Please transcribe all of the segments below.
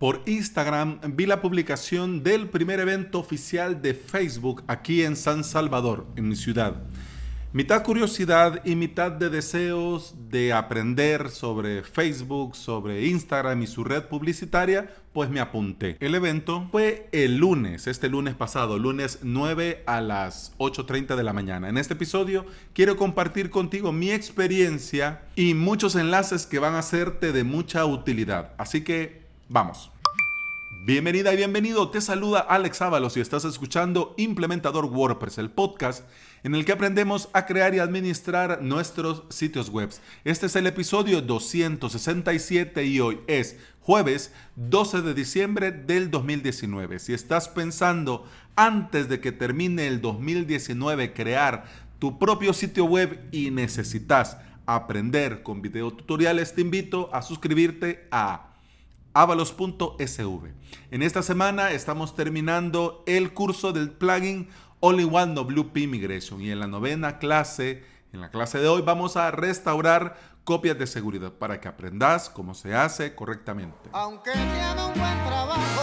por Instagram vi la publicación del primer evento oficial de Facebook aquí en San Salvador, en mi ciudad. Mitad curiosidad y mitad de deseos de aprender sobre Facebook, sobre Instagram y su red publicitaria, pues me apunté. El evento fue el lunes, este lunes pasado, lunes 9 a las 8.30 de la mañana. En este episodio quiero compartir contigo mi experiencia y muchos enlaces que van a hacerte de mucha utilidad. Así que vamos. Bienvenida y bienvenido, te saluda Alex Ábalos y estás escuchando Implementador WordPress, el podcast en el que aprendemos a crear y administrar nuestros sitios web. Este es el episodio 267 y hoy es jueves 12 de diciembre del 2019. Si estás pensando antes de que termine el 2019 crear tu propio sitio web y necesitas aprender con videotutoriales, te invito a suscribirte a avalos.sv. En esta semana estamos terminando el curso del plugin Only One WP Migration y en la novena clase, en la clase de hoy, vamos a restaurar copias de seguridad para que aprendas cómo se hace correctamente. Aunque tiene un buen trabajo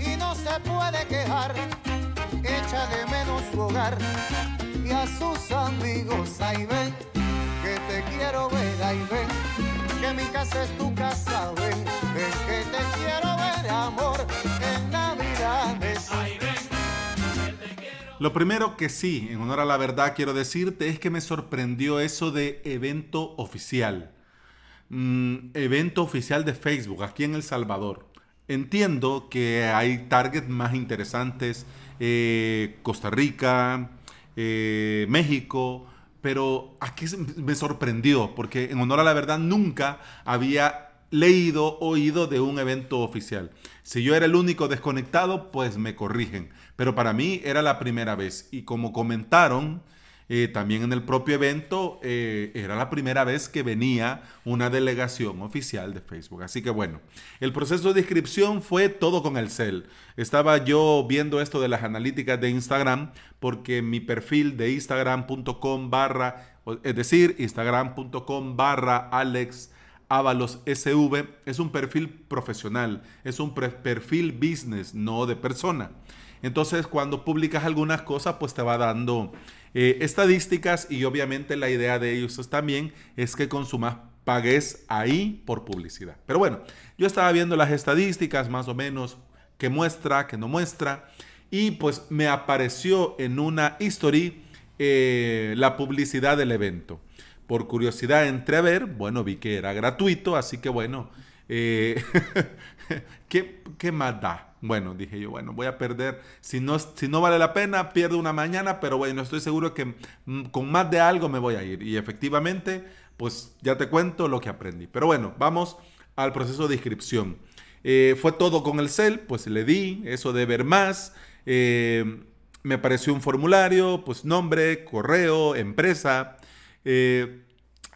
y no se puede quejar, echa de menos su hogar y a sus amigos. Ahí Lo primero que sí, en honor a la verdad, quiero decirte es que me sorprendió eso de evento oficial. Mm, evento oficial de Facebook aquí en El Salvador. Entiendo que hay targets más interesantes, eh, Costa Rica, eh, México, pero aquí me sorprendió porque en honor a la verdad nunca había leído, oído de un evento oficial. Si yo era el único desconectado, pues me corrigen. Pero para mí era la primera vez. Y como comentaron, eh, también en el propio evento eh, era la primera vez que venía una delegación oficial de Facebook. Así que bueno, el proceso de inscripción fue todo con el cel. Estaba yo viendo esto de las analíticas de Instagram porque mi perfil de instagram.com barra, es decir, instagram.com barra Alex Avalos SV es un perfil profesional, es un perfil business, no de persona. Entonces, cuando publicas algunas cosas, pues te va dando eh, estadísticas y obviamente la idea de ellos también es que consumas pagues ahí por publicidad. Pero bueno, yo estaba viendo las estadísticas más o menos que muestra, que no muestra, y pues me apareció en una history eh, la publicidad del evento por curiosidad entré a ver, bueno, vi que era gratuito, así que bueno, eh, ¿qué, ¿qué, más da? Bueno, dije yo, bueno, voy a perder, si no, si no vale la pena, pierdo una mañana, pero bueno, estoy seguro que mm, con más de algo me voy a ir. Y efectivamente, pues ya te cuento lo que aprendí. Pero bueno, vamos al proceso de inscripción. Eh, fue todo con el CEL, pues le di eso de ver más. Eh, me apareció un formulario, pues nombre, correo, empresa, eh,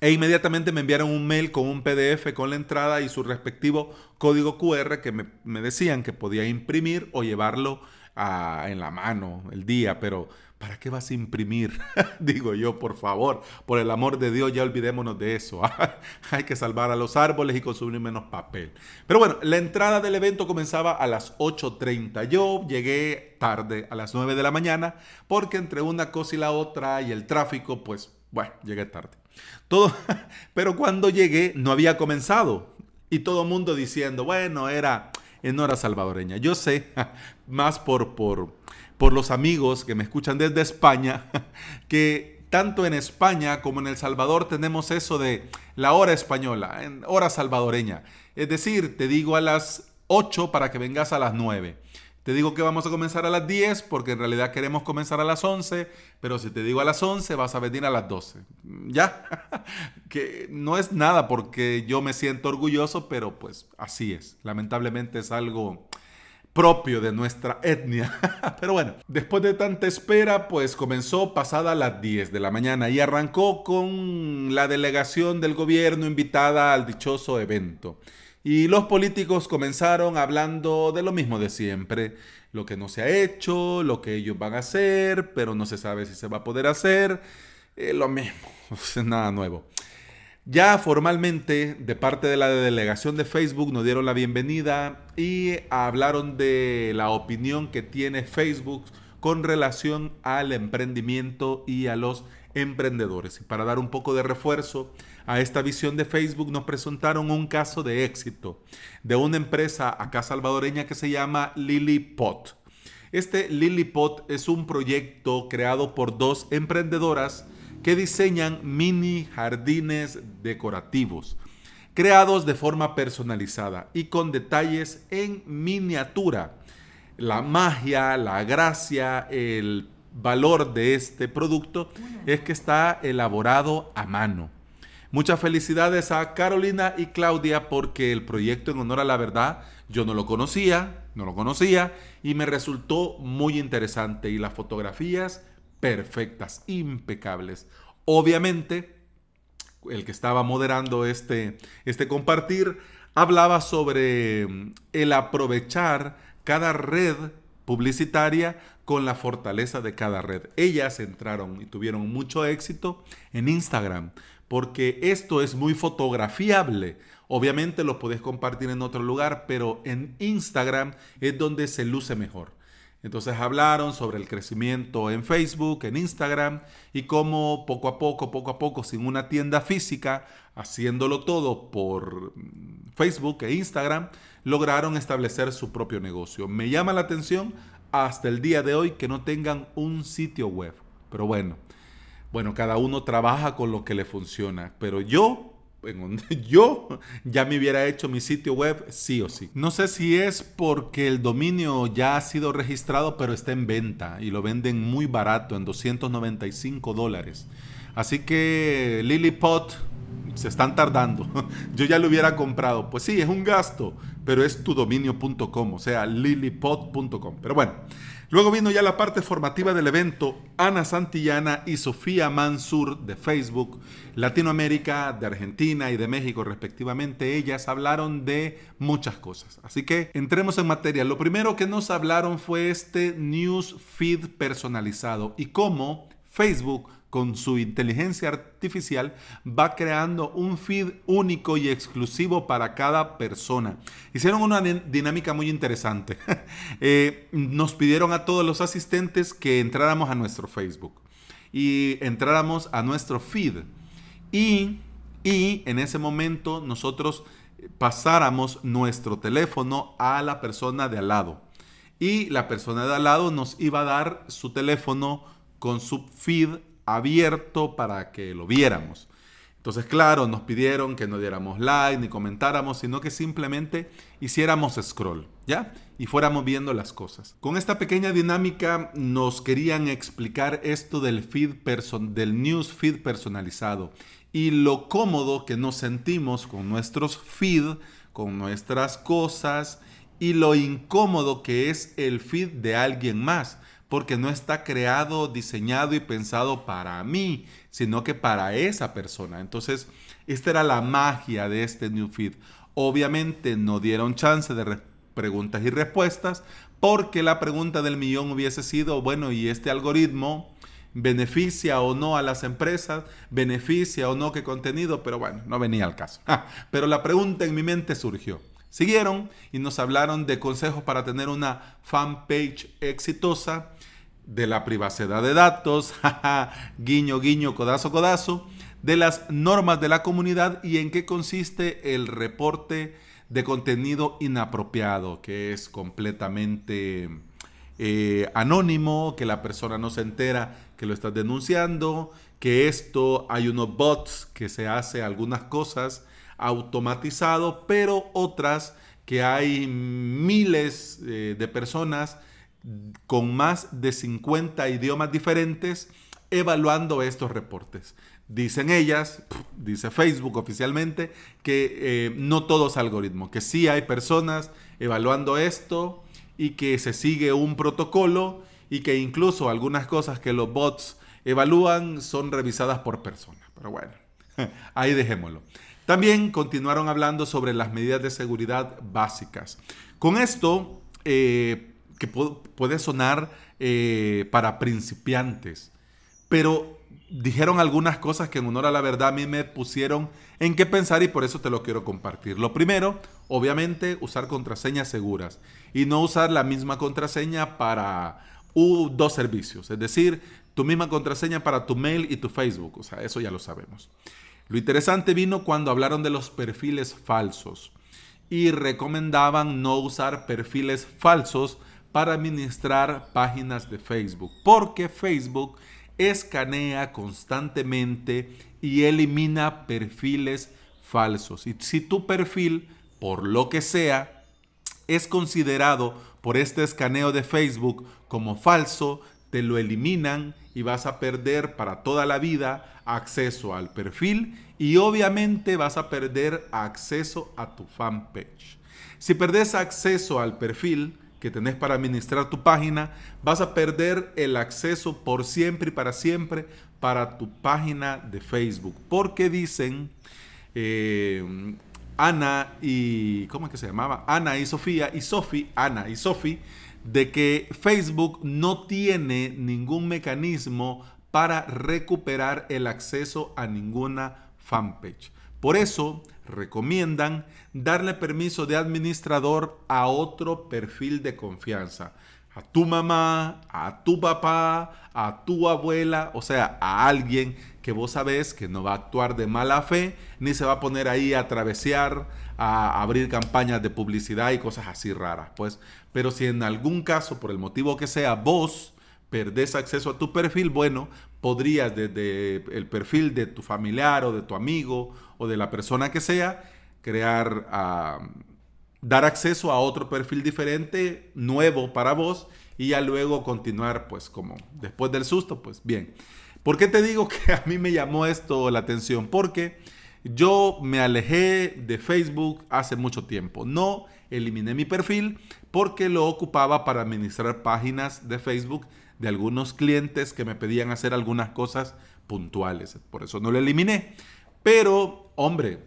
e inmediatamente me enviaron un mail con un PDF con la entrada y su respectivo código QR que me, decían que podía imprimir o llevarlo en la mano el día, pero ¿para qué vas a imprimir? Digo yo, por favor, por el amor de Dios, ya olvidémonos de eso. Hay que salvar a los árboles y consumir menos papel. Pero bueno, la entrada del evento comenzaba a las 8.30. Yo llegué tarde, a las 9 de la mañana, porque entre una cosa y la otra y el tráfico, pues bueno, llegué tarde. Todo, pero cuando llegué no había comenzado. Y todo el mundo diciendo, bueno, era en hora salvadoreña. Yo sé, más por, por, por los amigos que me escuchan desde España, que tanto en España como en El Salvador tenemos eso de la hora española, en hora salvadoreña. Es decir, te digo a las 8 para que vengas a las 9. Te digo que vamos a comenzar a las 10 porque en realidad queremos comenzar a las 11, pero si te digo a las 11 vas a venir a las 12. ¿Ya? que no es nada porque yo me siento orgulloso, pero pues así es. Lamentablemente es algo propio de nuestra etnia. Pero bueno, después de tanta espera, pues comenzó pasada las 10 de la mañana y arrancó con la delegación del gobierno invitada al dichoso evento. Y los políticos comenzaron hablando de lo mismo de siempre, lo que no se ha hecho, lo que ellos van a hacer, pero no se sabe si se va a poder hacer, eh, lo mismo, nada nuevo. Ya formalmente, de parte de la delegación de Facebook, nos dieron la bienvenida y hablaron de la opinión que tiene Facebook con relación al emprendimiento y a los emprendedores. Y para dar un poco de refuerzo a esta visión de Facebook, nos presentaron un caso de éxito de una empresa acá salvadoreña que se llama Lillipot. Este Lillipot es un proyecto creado por dos emprendedoras que diseñan mini jardines decorativos, creados de forma personalizada y con detalles en miniatura. La magia, la gracia, el valor de este producto es que está elaborado a mano. Muchas felicidades a Carolina y Claudia porque el proyecto en honor a la verdad yo no lo conocía, no lo conocía y me resultó muy interesante y las fotografías perfectas, impecables. Obviamente, el que estaba moderando este, este compartir hablaba sobre el aprovechar cada red publicitaria con la fortaleza de cada red. Ellas entraron y tuvieron mucho éxito en Instagram porque esto es muy fotografiable. Obviamente lo podés compartir en otro lugar, pero en Instagram es donde se luce mejor. Entonces hablaron sobre el crecimiento en Facebook, en Instagram y cómo poco a poco, poco a poco, sin una tienda física, haciéndolo todo por Facebook e Instagram, lograron establecer su propio negocio. Me llama la atención hasta el día de hoy que no tengan un sitio web. Pero bueno, bueno, cada uno trabaja con lo que le funciona. Pero yo yo ya me hubiera hecho mi sitio web sí o sí. No sé si es porque el dominio ya ha sido registrado pero está en venta y lo venden muy barato en 295 dólares. Así que Lilliput se están tardando. Yo ya lo hubiera comprado. Pues sí, es un gasto, pero es tu dominio.com, o sea, lillipot.com. Pero bueno, Luego vino ya la parte formativa del evento. Ana Santillana y Sofía Mansur de Facebook, Latinoamérica, de Argentina y de México respectivamente, ellas hablaron de muchas cosas. Así que entremos en materia. Lo primero que nos hablaron fue este news feed personalizado y cómo Facebook con su inteligencia artificial, va creando un feed único y exclusivo para cada persona. Hicieron una dinámica muy interesante. Eh, nos pidieron a todos los asistentes que entráramos a nuestro Facebook y entráramos a nuestro feed. Y, y en ese momento nosotros pasáramos nuestro teléfono a la persona de al lado. Y la persona de al lado nos iba a dar su teléfono con su feed abierto para que lo viéramos. Entonces, claro, nos pidieron que no diéramos like ni comentáramos, sino que simplemente hiciéramos scroll, ¿ya? Y fuéramos viendo las cosas. Con esta pequeña dinámica nos querían explicar esto del feed del news feed personalizado y lo cómodo que nos sentimos con nuestros feed, con nuestras cosas y lo incómodo que es el feed de alguien más porque no está creado, diseñado y pensado para mí, sino que para esa persona. Entonces, esta era la magia de este New Feed. Obviamente no dieron chance de preguntas y respuestas, porque la pregunta del millón hubiese sido, bueno, ¿y este algoritmo beneficia o no a las empresas? ¿Beneficia o no qué contenido? Pero bueno, no venía al caso. Pero la pregunta en mi mente surgió. Siguieron y nos hablaron de consejos para tener una fanpage exitosa, de la privacidad de datos, guiño, guiño, codazo, codazo, de las normas de la comunidad y en qué consiste el reporte de contenido inapropiado, que es completamente eh, anónimo, que la persona no se entera que lo estás denunciando, que esto hay unos bots que se hace algunas cosas automatizado, pero otras que hay miles eh, de personas con más de 50 idiomas diferentes evaluando estos reportes. Dicen ellas, dice Facebook oficialmente, que eh, no todo es algoritmo, que sí hay personas evaluando esto y que se sigue un protocolo y que incluso algunas cosas que los bots evalúan son revisadas por personas. Pero bueno, ahí dejémoslo. También continuaron hablando sobre las medidas de seguridad básicas. Con esto, eh, que puede sonar eh, para principiantes, pero dijeron algunas cosas que en honor a la verdad a mí me pusieron en qué pensar y por eso te lo quiero compartir. Lo primero, obviamente, usar contraseñas seguras y no usar la misma contraseña para dos servicios, es decir, tu misma contraseña para tu mail y tu Facebook, o sea, eso ya lo sabemos. Lo interesante vino cuando hablaron de los perfiles falsos y recomendaban no usar perfiles falsos para administrar páginas de Facebook, porque Facebook escanea constantemente y elimina perfiles falsos. Y si tu perfil, por lo que sea, es considerado por este escaneo de Facebook como falso, te lo eliminan y vas a perder para toda la vida acceso al perfil y obviamente vas a perder acceso a tu fanpage. Si perdes acceso al perfil, que tenés para administrar tu página, vas a perder el acceso por siempre y para siempre para tu página de Facebook. Porque dicen eh, Ana y, ¿cómo es que se llamaba? Ana y Sofía y Sofi, Ana y Sofi, de que Facebook no tiene ningún mecanismo para recuperar el acceso a ninguna fanpage. Por eso recomiendan darle permiso de administrador a otro perfil de confianza. A tu mamá, a tu papá, a tu abuela, o sea, a alguien que vos sabés que no va a actuar de mala fe, ni se va a poner ahí a travesear, a abrir campañas de publicidad y cosas así raras. Pues, pero si en algún caso, por el motivo que sea, vos perdés acceso a tu perfil, bueno, podrías desde el perfil de tu familiar o de tu amigo o de la persona que sea, crear, dar acceso a otro perfil diferente, nuevo para vos, y ya luego continuar, pues como después del susto, pues bien. ¿Por qué te digo que a mí me llamó esto la atención? Porque yo me alejé de Facebook hace mucho tiempo. No eliminé mi perfil porque lo ocupaba para administrar páginas de Facebook de algunos clientes que me pedían hacer algunas cosas puntuales. Por eso no lo eliminé. Pero, hombre,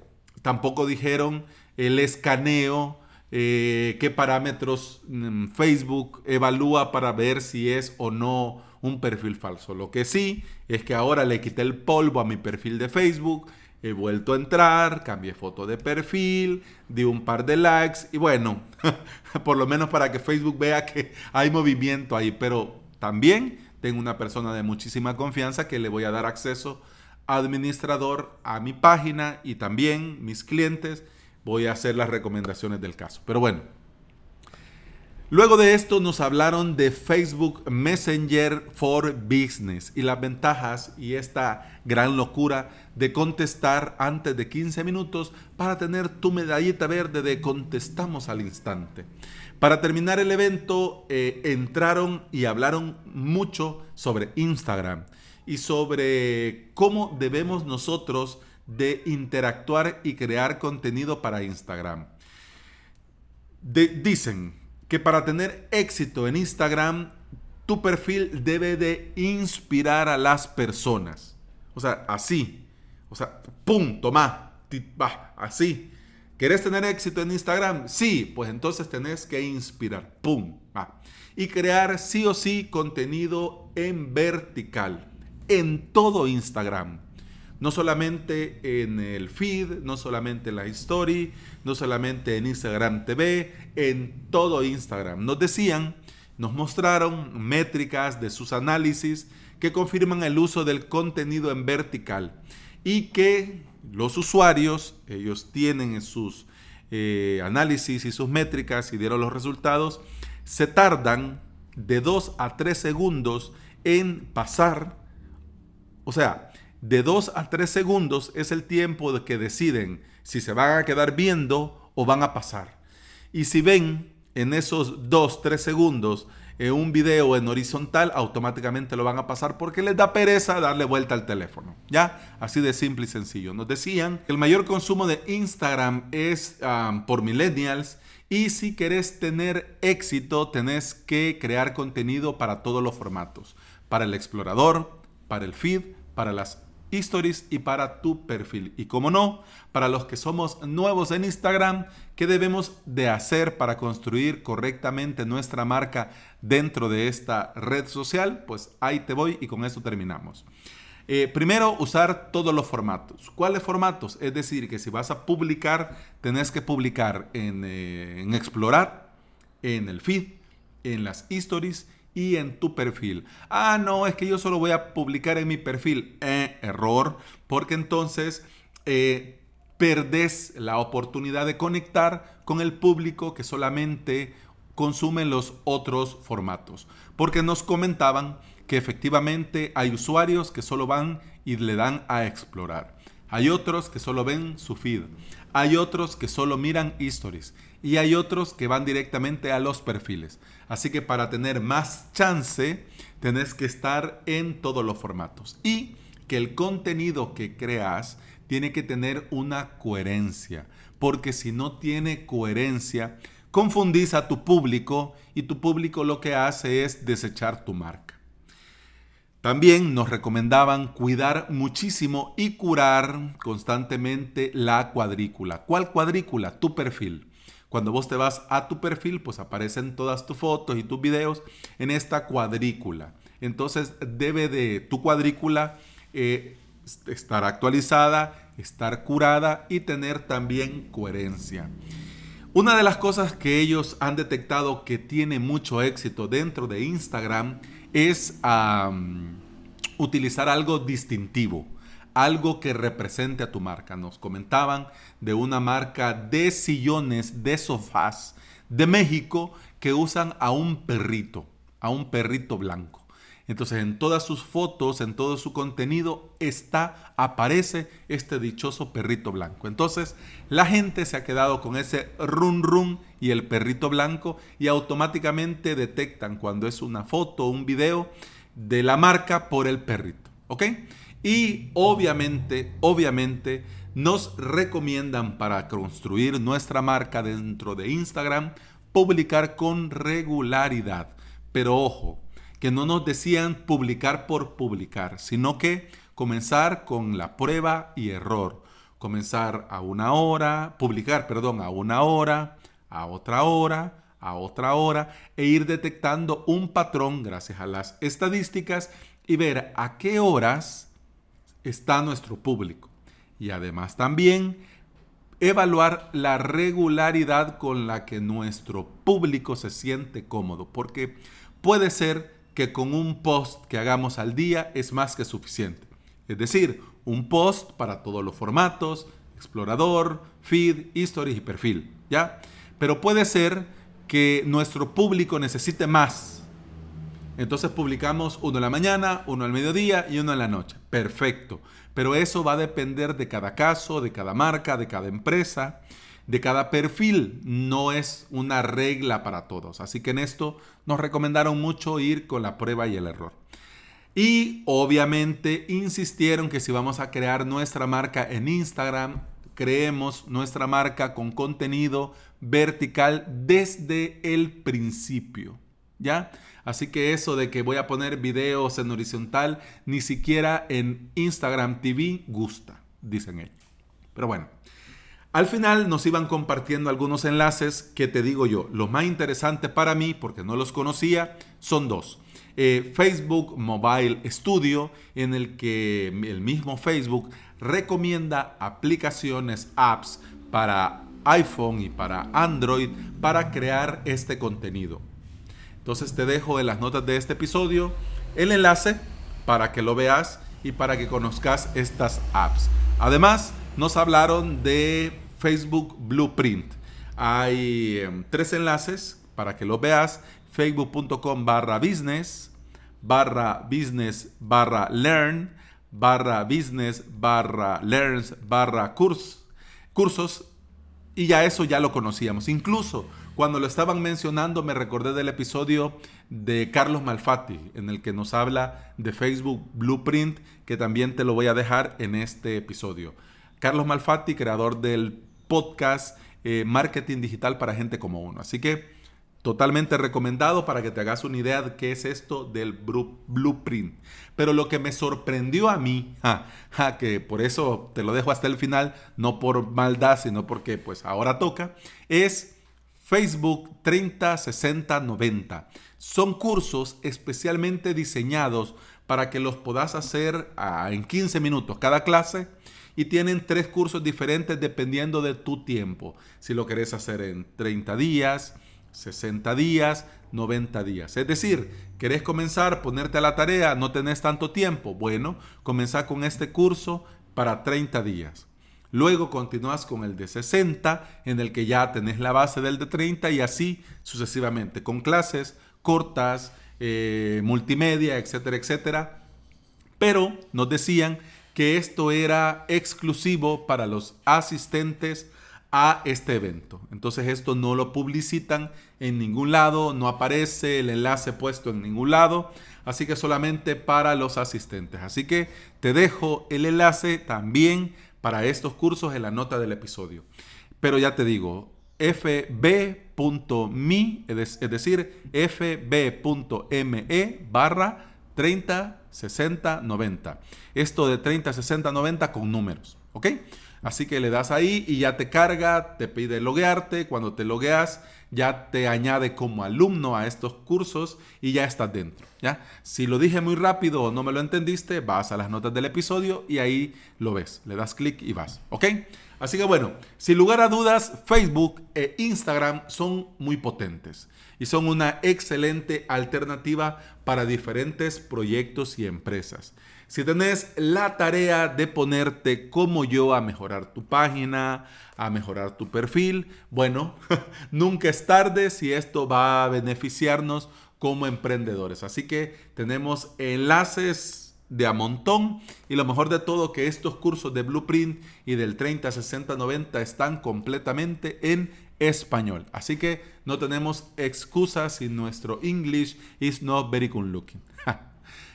tampoco dijeron el escaneo, eh, qué parámetros mm, Facebook evalúa para ver si es o no un perfil falso. Lo que sí es que ahora le quité el polvo a mi perfil de Facebook, he vuelto a entrar, cambié foto de perfil, di un par de likes y bueno, por lo menos para que Facebook vea que hay movimiento ahí, pero también tengo una persona de muchísima confianza que le voy a dar acceso administrador a mi página y también mis clientes voy a hacer las recomendaciones del caso. Pero bueno, luego de esto nos hablaron de Facebook Messenger for Business y las ventajas y esta gran locura de contestar antes de 15 minutos para tener tu medallita verde de contestamos al instante. Para terminar el evento, eh, entraron y hablaron mucho sobre Instagram y sobre cómo debemos nosotros de interactuar y crear contenido para Instagram. dicen que para tener éxito en Instagram, tu perfil debe de inspirar a las personas. O sea, así. O sea, pum, toma, así. ¿Querés tener éxito en Instagram? Sí, pues entonces tenés que inspirar. ¡Pum! Y crear sí o sí contenido en vertical, en todo Instagram. No solamente en el feed, no solamente en la story, no solamente en Instagram TV, en todo Instagram. Nos decían, nos mostraron métricas de sus análisis que confirman el uso del contenido en vertical y que los usuarios, ellos tienen sus eh, análisis y sus métricas y dieron los resultados, se tardan de 2 a 3 segundos en pasar, o sea, de 2 a 3 segundos es el tiempo de que deciden si se van a quedar viendo o van a pasar. Y si ven en esos 2, 3 segundos en un video en horizontal, automáticamente lo van a pasar porque les da pereza darle vuelta al teléfono. ¿Ya? Así de simple y sencillo. Nos decían que el mayor consumo de Instagram es por millennials y si querés tener éxito, tenés que crear contenido para todos los formatos. Para el explorador, para el feed, para las stories y para tu perfil. Y como no, para los que somos nuevos en Instagram, ¿qué debemos de hacer para construir correctamente nuestra marca dentro de esta red social? Pues ahí te voy y con esto terminamos. Eh, primero, usar todos los formatos. ¿Cuáles formatos? Es decir, que si vas a publicar, tenés que publicar en, eh, en Explorar, en el feed, en las stories y en tu perfil. Ah, no, es que yo solo voy a publicar en mi perfil. Eh, error, porque entonces eh, perdés la oportunidad de conectar con el público que solamente consume los otros formatos. Porque nos comentaban que efectivamente hay usuarios que solo van y le dan a explorar. Hay otros que solo ven su feed. Hay otros que solo miran stories. Y hay otros que van directamente a los perfiles. Así que para tener más chance, tenés que estar en todos los formatos. Y que el contenido que creas tiene que tener una coherencia. Porque si no tiene coherencia, confundís a tu público y tu público lo que hace es desechar tu marca. También nos recomendaban cuidar muchísimo y curar constantemente la cuadrícula. ¿Cuál cuadrícula? Tu perfil. Cuando vos te vas a tu perfil, pues aparecen todas tus fotos y tus videos en esta cuadrícula. Entonces debe de tu cuadrícula eh, estar actualizada, estar curada y tener también coherencia. Una de las cosas que ellos han detectado que tiene mucho éxito dentro de Instagram es utilizar algo distintivo algo que represente a tu marca. Nos comentaban de una marca de sillones, de sofás de México que usan a un perrito, a un perrito blanco. Entonces en todas sus fotos, en todo su contenido está, aparece este dichoso perrito blanco. Entonces la gente se ha quedado con ese run run y el perrito blanco y automáticamente detectan cuando es una foto o un video de la marca por el perrito. ¿Ok? Y obviamente, obviamente, nos recomiendan para construir nuestra marca dentro de Instagram, publicar con regularidad. Pero ojo, que no nos decían publicar por publicar, sino que comenzar con la prueba y error. Comenzar a una hora, publicar, perdón, a una hora, a otra hora, a otra hora, e ir detectando un patrón gracias a las estadísticas y ver a qué horas está nuestro público. Y además también evaluar la regularidad con la que nuestro público se siente cómodo. Porque puede ser que con un post que hagamos al día es más que suficiente. Es decir, un post para todos los formatos, explorador, feed, stories y perfil, ¿ya? Pero puede ser que nuestro público necesite más entonces publicamos uno en la mañana, uno al mediodía y uno en la noche. Perfecto. Pero eso va a depender de cada caso, de cada marca, de cada empresa, de cada perfil. No es una regla para todos. Así que en esto nos recomendaron mucho ir con la prueba y el error. Y obviamente insistieron que si vamos a crear nuestra marca en Instagram, creemos nuestra marca con contenido vertical desde el principio. ¿Ya? Así que eso de que voy a poner videos en horizontal, ni siquiera en Instagram TV gusta, dicen ellos. Pero bueno, al final nos iban compartiendo algunos enlaces que te digo yo, lo más interesante para mí, porque no los conocía, son dos. Eh, Facebook Mobile Studio, en el que el mismo Facebook recomienda aplicaciones, apps para iPhone y para Android para crear este contenido. Entonces te dejo en las notas de este episodio el enlace para que lo veas y para que conozcas estas apps. Además, nos hablaron de Facebook Blueprint. Hay em, tres enlaces para que lo veas. Facebook.com barra business, barra business, barra learn, barra business, barra learns, barra cursos. Y ya eso ya lo conocíamos. Incluso cuando lo estaban mencionando me recordé del episodio de Carlos Malfatti, en el que nos habla de Facebook Blueprint, que también te lo voy a dejar en este episodio. Carlos Malfatti, creador del podcast eh, Marketing Digital para Gente como Uno. Así que totalmente recomendado para que te hagas una idea de qué es esto del blueprint. Pero lo que me sorprendió a mí, que por eso te lo dejo hasta el final, no por maldad, sino porque pues ahora toca, es Facebook 30 60 90. Son cursos especialmente diseñados para que los puedas hacer ah, en 15 minutos cada clase y tienen tres cursos diferentes dependiendo de tu tiempo. Si lo querés hacer en 30 días, 60 días, 90 días. Es decir, querés comenzar, ponerte a la tarea, no tenés tanto tiempo. Bueno, comenzá con este curso para 30 días. Luego continúas con el de 60, en el que ya tenés la base del de 30 y así sucesivamente, con clases cortas, eh, multimedia, etcétera, etcétera. Pero nos decían que esto era exclusivo para los asistentes a este evento. Entonces esto no lo publicitan en ningún lado, no aparece el enlace puesto en ningún lado, así que solamente para los asistentes. Así que te dejo el enlace también para estos cursos en la nota del episodio. Pero ya te digo, fb.me, es decir, fb.me barra 30, 60, 90. Esto de 30, 60, 90 con números, ¿ok? Así que le das ahí y ya te carga, te pide loguearte. Cuando te logueas, ya te añade como alumno a estos cursos y ya estás dentro. ¿ya? Si lo dije muy rápido o no me lo entendiste, vas a las notas del episodio y ahí lo ves. Le das clic y vas. ¿Ok? Así que bueno, sin lugar a dudas, Facebook e Instagram son muy potentes y son una excelente alternativa para diferentes proyectos y empresas. Si tenés la tarea de ponerte como yo a mejorar tu página, a mejorar tu perfil, bueno, nunca es tarde si esto va a beneficiarnos como emprendedores. Así que tenemos enlaces de a montón y lo mejor de todo que estos cursos de Blueprint y del 30, 60, 90 están completamente en español. Así que no tenemos excusas si nuestro English is not very good looking.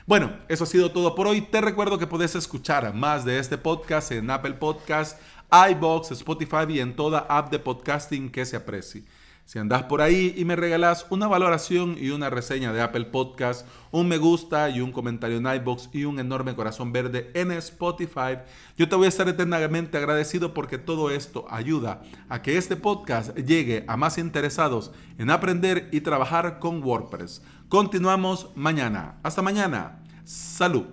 Bueno, eso ha sido todo por hoy. Te recuerdo que puedes escuchar más de este podcast en Apple Podcast, iBox, Spotify y en toda app de podcasting que se aprecie. Si andas por ahí y me regalas una valoración y una reseña de Apple Podcast, un me gusta y un comentario en iBox y un enorme corazón verde en Spotify, yo te voy a estar eternamente agradecido porque todo esto ayuda a que este podcast llegue a más interesados en aprender y trabajar con WordPress. Continuamos mañana. Hasta mañana. Salud.